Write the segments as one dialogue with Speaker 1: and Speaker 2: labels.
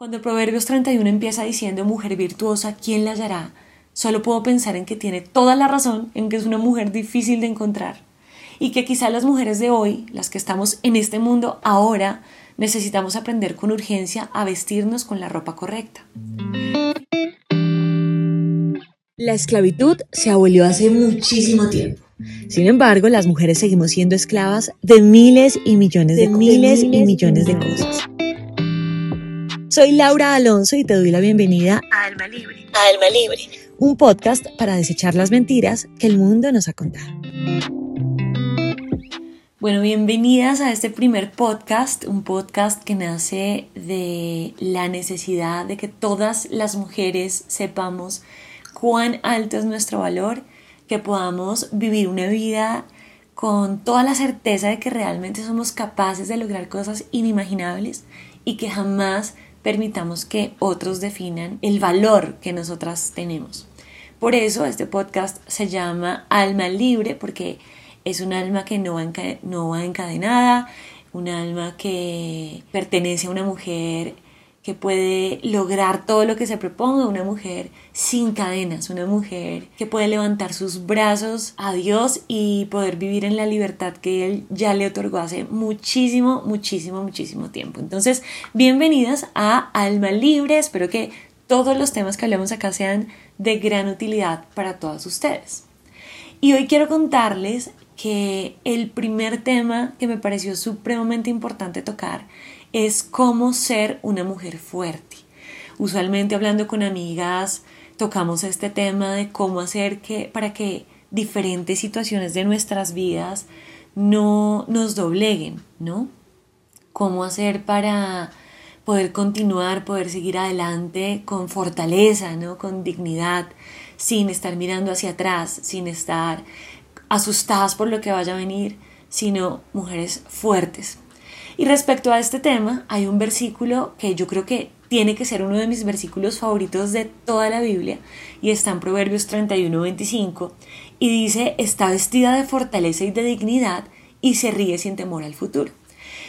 Speaker 1: Cuando Proverbios 31 empieza diciendo mujer virtuosa, ¿quién la hallará? Solo puedo pensar en que tiene toda la razón, en que es una mujer difícil de encontrar y que quizá las mujeres de hoy, las que estamos en este mundo ahora, necesitamos aprender con urgencia a vestirnos con la ropa correcta.
Speaker 2: La esclavitud se abolió hace muchísimo tiempo. Sin embargo, las mujeres seguimos siendo esclavas de miles y millones de, miles, y millones de cosas. Soy Laura Alonso y te doy la bienvenida
Speaker 1: a Alma Libre.
Speaker 2: A Alma Libre, un podcast para desechar las mentiras que el mundo nos ha contado.
Speaker 1: Bueno, bienvenidas a este primer podcast, un podcast que nace de la necesidad de que todas las mujeres sepamos cuán alto es nuestro valor, que podamos vivir una vida con toda la certeza de que realmente somos capaces de lograr cosas inimaginables y que jamás permitamos que otros definan el valor que nosotras tenemos. Por eso este podcast se llama Alma Libre, porque es un alma que no va, no va encadenada, un alma que pertenece a una mujer que puede lograr todo lo que se proponga, una mujer sin cadenas, una mujer que puede levantar sus brazos a Dios y poder vivir en la libertad que Él ya le otorgó hace muchísimo, muchísimo, muchísimo tiempo. Entonces, bienvenidas a Alma Libre, espero que todos los temas que hablemos acá sean de gran utilidad para todas ustedes. Y hoy quiero contarles que el primer tema que me pareció supremamente importante tocar es cómo ser una mujer fuerte. Usualmente hablando con amigas tocamos este tema de cómo hacer que para que diferentes situaciones de nuestras vidas no nos dobleguen, ¿no? Cómo hacer para poder continuar, poder seguir adelante con fortaleza, ¿no? Con dignidad, sin estar mirando hacia atrás, sin estar asustadas por lo que vaya a venir, sino mujeres fuertes, y respecto a este tema, hay un versículo que yo creo que tiene que ser uno de mis versículos favoritos de toda la Biblia y está en Proverbios 31-25 y dice, está vestida de fortaleza y de dignidad y se ríe sin temor al futuro.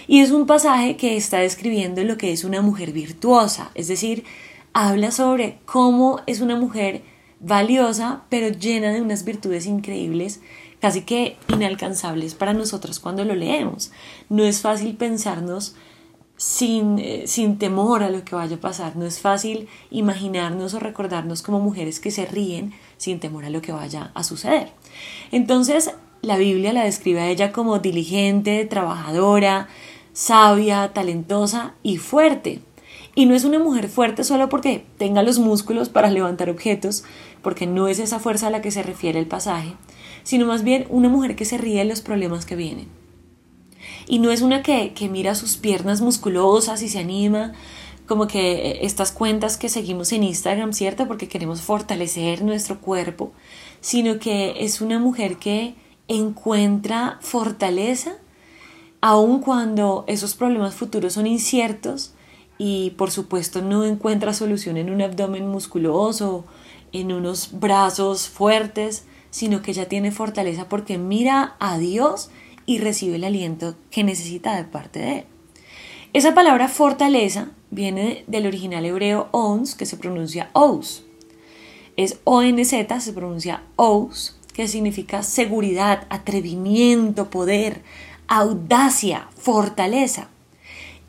Speaker 1: Y es un pasaje que está describiendo lo que es una mujer virtuosa, es decir, habla sobre cómo es una mujer valiosa pero llena de unas virtudes increíbles casi que inalcanzables para nosotros cuando lo leemos. No es fácil pensarnos sin, eh, sin temor a lo que vaya a pasar, no es fácil imaginarnos o recordarnos como mujeres que se ríen sin temor a lo que vaya a suceder. Entonces, la Biblia la describe a ella como diligente, trabajadora, sabia, talentosa y fuerte. Y no es una mujer fuerte solo porque tenga los músculos para levantar objetos, porque no es esa fuerza a la que se refiere el pasaje, sino más bien una mujer que se ríe de los problemas que vienen. Y no es una que, que mira sus piernas musculosas y se anima, como que estas cuentas que seguimos en Instagram, ¿cierto? Porque queremos fortalecer nuestro cuerpo, sino que es una mujer que encuentra fortaleza aun cuando esos problemas futuros son inciertos y por supuesto no encuentra solución en un abdomen musculoso, en unos brazos fuertes, sino que ella tiene fortaleza porque mira a Dios y recibe el aliento que necesita de parte de Él. Esa palabra fortaleza viene del original hebreo ons, que se pronuncia ous. Es ONZ, se pronuncia ous, que significa seguridad, atrevimiento, poder, audacia, fortaleza.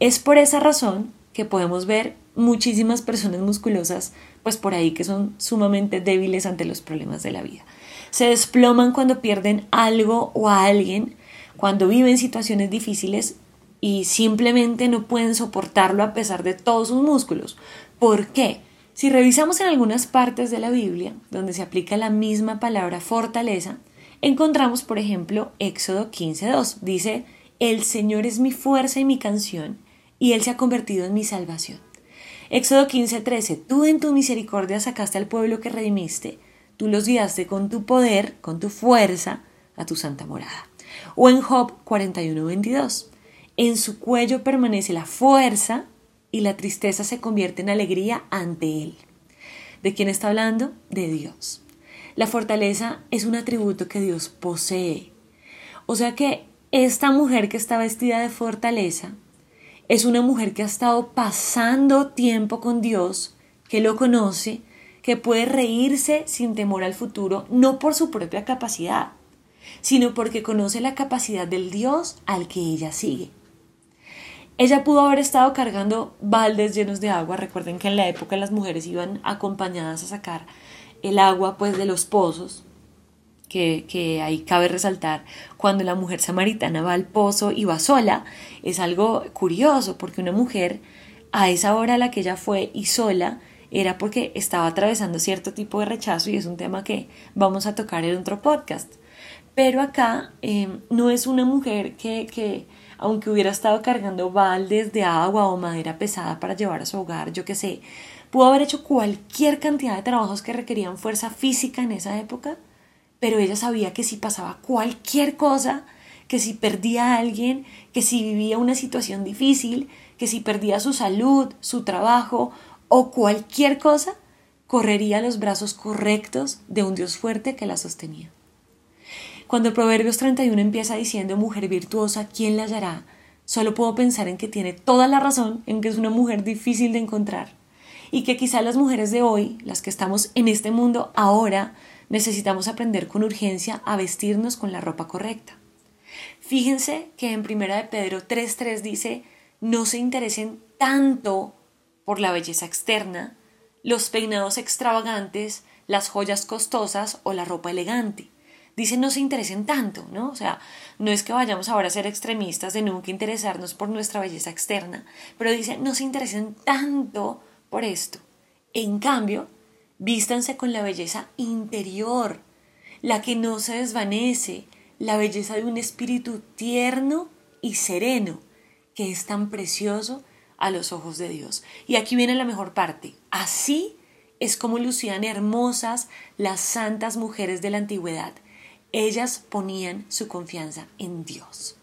Speaker 1: Es por esa razón que podemos ver muchísimas personas musculosas, pues por ahí que son sumamente débiles ante los problemas de la vida se desploman cuando pierden algo o a alguien, cuando viven situaciones difíciles y simplemente no pueden soportarlo a pesar de todos sus músculos. ¿Por qué? Si revisamos en algunas partes de la Biblia, donde se aplica la misma palabra fortaleza, encontramos, por ejemplo, Éxodo 15.2. Dice, El Señor es mi fuerza y mi canción, y Él se ha convertido en mi salvación. Éxodo 15.13. Tú en tu misericordia sacaste al pueblo que redimiste, tú los guiaste con tu poder, con tu fuerza, a tu santa morada. O en Job 41:22, en su cuello permanece la fuerza y la tristeza se convierte en alegría ante él. ¿De quién está hablando? De Dios. La fortaleza es un atributo que Dios posee. O sea que esta mujer que está vestida de fortaleza Es una mujer que ha estado pasando tiempo con Dios, que lo conoce, que puede reírse sin temor al futuro, no por su propia capacidad, sino porque conoce la capacidad del Dios al que ella sigue. Ella pudo haber estado cargando baldes llenos de agua. Recuerden que en la época las mujeres iban acompañadas a sacar el agua pues de los pozos, que, que, ahí cabe resaltar, cuando la mujer samaritana va al pozo y va sola, es algo curioso, porque una mujer a esa hora a la que ella fue y sola, era porque estaba atravesando cierto tipo de rechazo y es un tema que vamos a tocar en otro podcast. Pero acá em, no es una mujer que, que, aunque hubiera estado cargando baldes de agua o madera pesada para llevar a su hogar, yo qué sé, pudo haber hecho cualquier cantidad de trabajos que requerían fuerza física en esa época, pero ella sabía que si pasaba cualquier cosa, que si perdía a alguien, que si vivía una situación difícil, que si perdía su salud, su trabajo o cualquier cosa, correría a los brazos correctos de un Dios fuerte que la sostenía. Cuando Proverbios 31 empieza diciendo mujer virtuosa, ¿quién la hallará? Solo puedo pensar en que tiene toda la razón, en que es una mujer difícil de encontrar y que quizá las mujeres de hoy, las que estamos en este mundo ahora, necesitamos aprender con urgencia a vestirnos con la ropa correcta. Fíjense que en Primera de Pedro 3.3 dice, no se interesen tanto por la belleza externa, los peinados extravagantes, las joyas costosas o la ropa elegante. Dice no se interesen tanto, ¿no? O sea, no es que vayamos ahora a ser extremistas de nunca interesarnos por nuestra belleza externa, pero dice no se interesen tanto por esto. En cambio, vístanse con la belleza interior, la que no se desvanece, la belleza de un espíritu tierno y sereno, que es tan precioso a los ojos de Dios. Y aquí viene la mejor parte. Así es como lucían hermosas las santas mujeres de la antigüedad. Ellas ponían su confianza en Dios.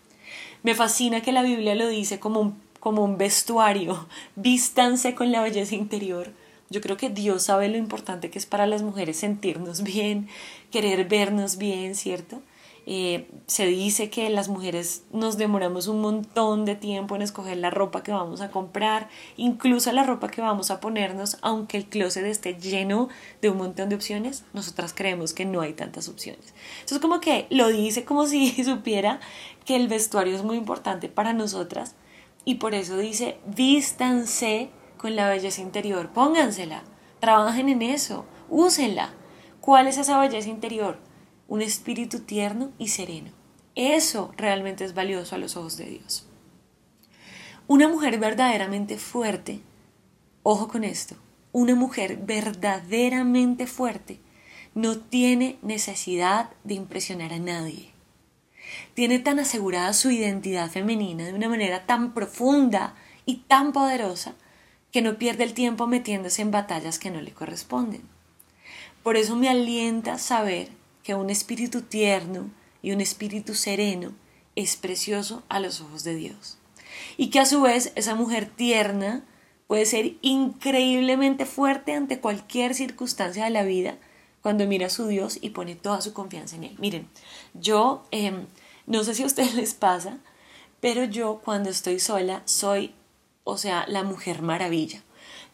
Speaker 1: Me fascina que la Biblia lo dice como un, como un vestuario. Vístanse con la belleza interior. Yo creo que Dios sabe lo importante que es para las mujeres sentirnos bien, querer vernos bien, ¿cierto? Eh, se dice que las mujeres nos demoramos un montón de tiempo en escoger la ropa que vamos a comprar, incluso la ropa que vamos a ponernos, aunque el closet esté lleno de un montón de opciones, nosotras creemos que no hay tantas opciones. Entonces como que lo dice como si supiera que el vestuario es muy importante para nosotras y por eso dice, vístanse con la belleza interior, póngansela, trabajen en eso, úsenla. ¿Cuál es esa belleza interior? un espíritu tierno y sereno. Eso realmente es valioso a los ojos de Dios. Una mujer verdaderamente fuerte, ojo con esto, una mujer verdaderamente fuerte no tiene necesidad de impresionar a nadie. Tiene tan asegurada su identidad femenina de una manera tan profunda y tan poderosa que no pierde el tiempo metiéndose en batallas que no le corresponden. Por eso me alienta saber que un espíritu tierno y un espíritu sereno es precioso a los ojos de Dios. Y que a su vez esa mujer tierna puede ser increíblemente fuerte ante cualquier circunstancia de la vida cuando mira a su Dios y pone toda su confianza en Él. Miren, yo em, no sé si a ustedes les pasa, pero yo cuando estoy sola soy, o sea, la mujer maravilla.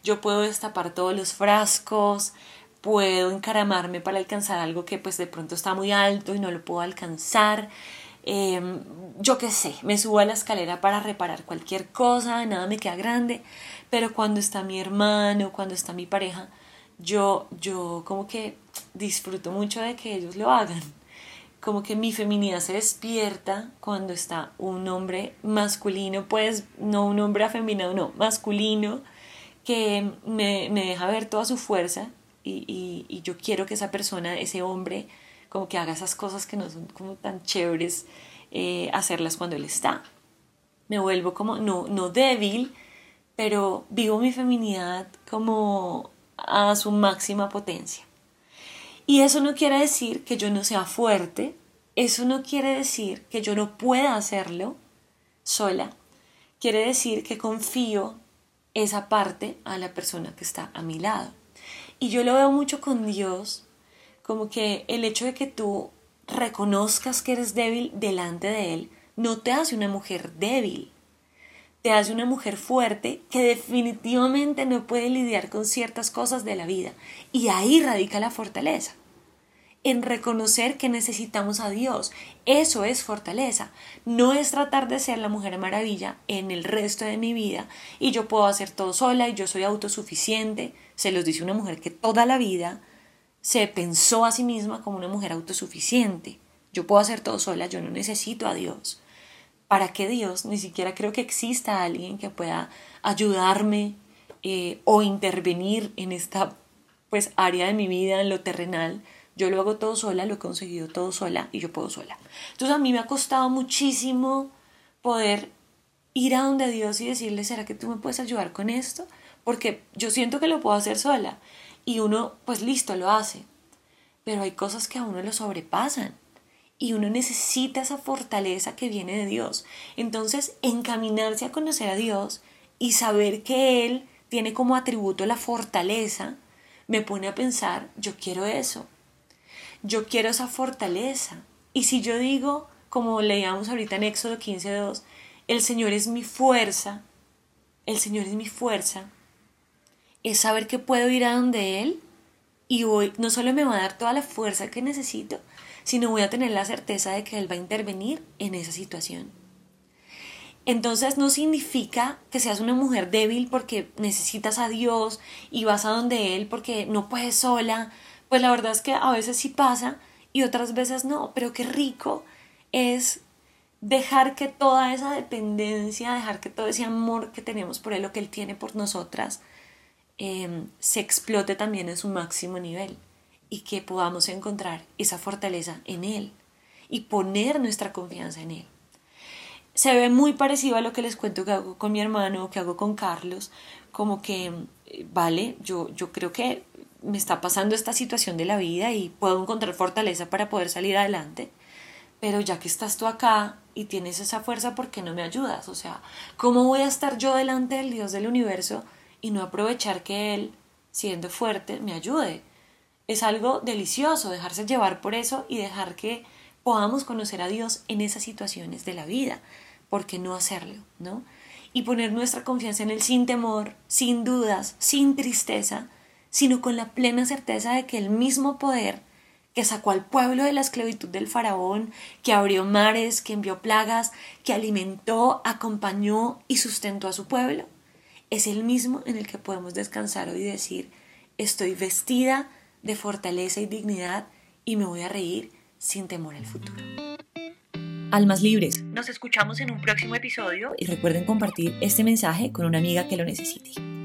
Speaker 1: Yo puedo destapar todos los frascos, puedo encaramarme para alcanzar algo que pues de pronto está muy alto y no lo puedo alcanzar. Em, yo qué sé, me subo a la escalera para reparar cualquier cosa, nada me queda grande, pero cuando está mi hermano, cuando está mi pareja, yo, yo como que disfruto mucho de que ellos lo hagan. Como que mi feminidad se despierta cuando está un hombre masculino, pues no un hombre afeminado, no, masculino, que me, me deja ver toda su fuerza y, yo quiero que esa persona, ese hombre, como que haga esas cosas que no son como tan chéveres, eh, hacerlas cuando él está. Me vuelvo como, no, no débil, pero vivo mi feminidad como a su máxima potencia. Y eso no quiere decir que yo no sea fuerte, eso no quiere decir que yo no pueda hacerlo sola, quiere decir que confío esa parte a la persona que está a mi lado. Y yo lo veo mucho con Dios, como que el hecho de que tú reconozcas que eres débil delante de Él no te hace una mujer débil, te hace una mujer fuerte que definitivamente no puede lidiar con ciertas cosas de la vida. Y ahí radica la fortaleza en reconocer que necesitamos a Dios. Eso es fortaleza. No es tratar de ser la mujer maravilla en el resto de mi vida y yo puedo hacer todo sola y yo soy autosuficiente. Se los dice una mujer que toda la vida se pensó a sí misma como una mujer autosuficiente. Yo puedo hacer todo sola, yo no necesito a Dios. ¿Para qué Dios? Ni siquiera creo que exista alguien que pueda ayudarme eh, o intervenir en esta pues área de mi vida, en lo terrenal, yo lo hago todo sola, lo he conseguido todo sola y yo puedo sola. Entonces a mí me ha costado muchísimo poder ir a donde Dios y decirle, ¿será que tú me puedes ayudar con esto? Porque yo siento que lo puedo hacer sola. Y uno, pues listo, lo hace. Pero hay cosas que a uno lo sobrepasan. Y uno necesita esa fortaleza que viene de Dios. Entonces, encaminarse a conocer a Dios y saber que Él tiene como atributo la fortaleza, me pone a pensar, yo quiero eso yo quiero esa fortaleza. Y si yo digo, como leíamos ahorita en Éxodo 15.2, el Señor es mi fuerza, el Señor es mi fuerza, es saber que puedo ir a donde Él y hoy no solo me va a dar toda la fuerza que necesito, sino voy a tener la certeza de que Él va a intervenir en esa situación. Entonces no significa que seas una mujer débil porque necesitas a Dios y vas a donde Él porque no puedes sola, pues la verdad es que a veces sí pasa y otras veces no, pero qué rico es dejar que toda esa dependencia, dejar que todo ese amor que tenemos por Él, lo que Él tiene por nosotras, em, se explote también en su máximo nivel y que podamos encontrar esa fortaleza en Él y poner nuestra confianza en Él. Se ve muy parecido a lo que les cuento que hago con mi hermano, que hago con Carlos, como que, vale, yo, yo creo que me está pasando esta situación de la vida y puedo encontrar fortaleza para poder salir adelante. Pero ya que estás tú acá y tienes esa fuerza, ¿por qué no me ayudas? O sea, ¿cómo voy a estar yo delante del Dios del universo y no aprovechar que Él, siendo fuerte, me ayude? Es algo delicioso dejarse llevar por eso y dejar que podamos conocer a Dios en esas situaciones de la vida. ¿Por qué no hacerlo? ¿No? Y poner nuestra confianza en Él sin temor, sin dudas, sin tristeza, sino con la plena certeza de que el mismo poder que sacó al pueblo de la esclavitud del faraón, que abrió mares, que envió plagas, que alimentó, acompañó y sustentó a su pueblo, es el mismo en el que podemos descansar hoy y decir, estoy vestida de fortaleza y dignidad y me voy a reír sin temor al futuro.
Speaker 2: Almas libres.
Speaker 1: Nos escuchamos en un próximo episodio
Speaker 2: y recuerden compartir este mensaje con una amiga que lo necesite.